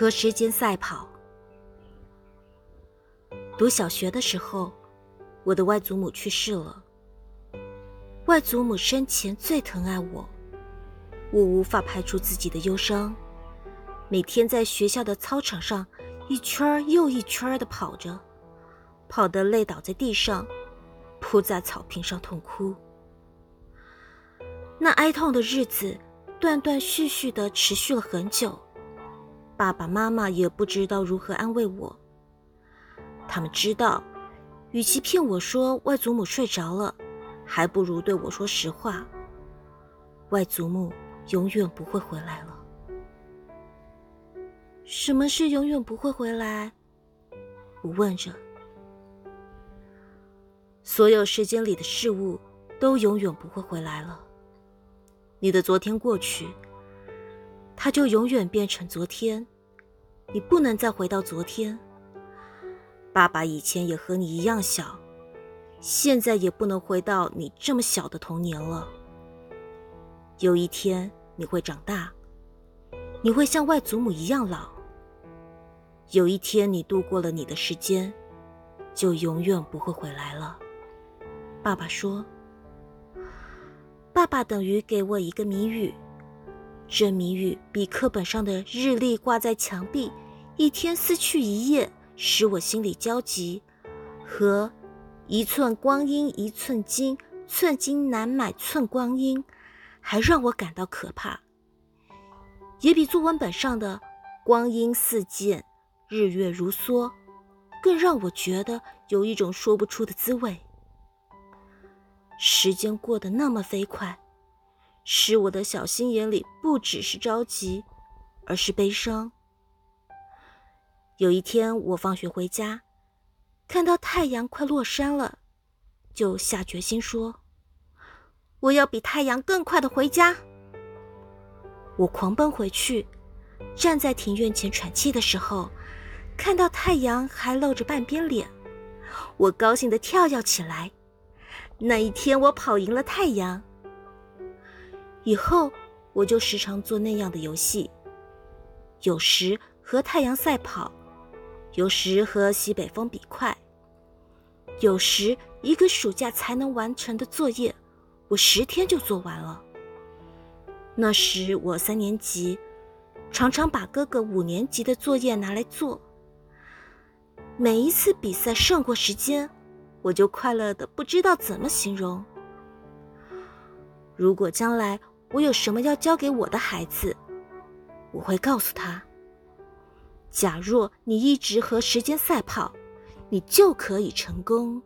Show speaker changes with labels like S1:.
S1: 和时间赛跑。读小学的时候，我的外祖母去世了。外祖母生前最疼爱我，我无法排除自己的忧伤，每天在学校的操场上一圈又一圈的跑着，跑得累倒在地上，扑在草坪上痛哭。那哀痛的日子断断续续的持续了很久，爸爸妈妈也不知道如何安慰我。他们知道，与其骗我说外祖母睡着了，还不如对我说实话：外祖母永远不会回来了。什么是永远不会回来？我问着。所有时间里的事物都永远不会回来了。你的昨天过去，它就永远变成昨天，你不能再回到昨天。爸爸以前也和你一样小，现在也不能回到你这么小的童年了。有一天你会长大，你会像外祖母一样老。有一天你度过了你的时间，就永远不会回来了。爸爸说。爸爸等于给我一个谜语，这谜语比课本上的日历挂在墙壁，一天撕去一页，使我心里焦急；和一寸光阴一寸金，寸金难买寸光阴，还让我感到可怕。也比作文本上的光阴似箭，日月如梭，更让我觉得有一种说不出的滋味。时间过得那么飞快，使我的小心眼里不只是着急，而是悲伤。有一天，我放学回家，看到太阳快落山了，就下决心说：“我要比太阳更快的回家。”我狂奔回去，站在庭院前喘气的时候，看到太阳还露着半边脸，我高兴的跳跃起来。那一天，我跑赢了太阳。以后，我就时常做那样的游戏，有时和太阳赛跑，有时和西北风比快，有时一个暑假才能完成的作业，我十天就做完了。那时我三年级，常常把哥哥五年级的作业拿来做。每一次比赛胜过时间。我就快乐的不知道怎么形容。如果将来我有什么要教给我的孩子，我会告诉他：假若你一直和时间赛跑，你就可以成功。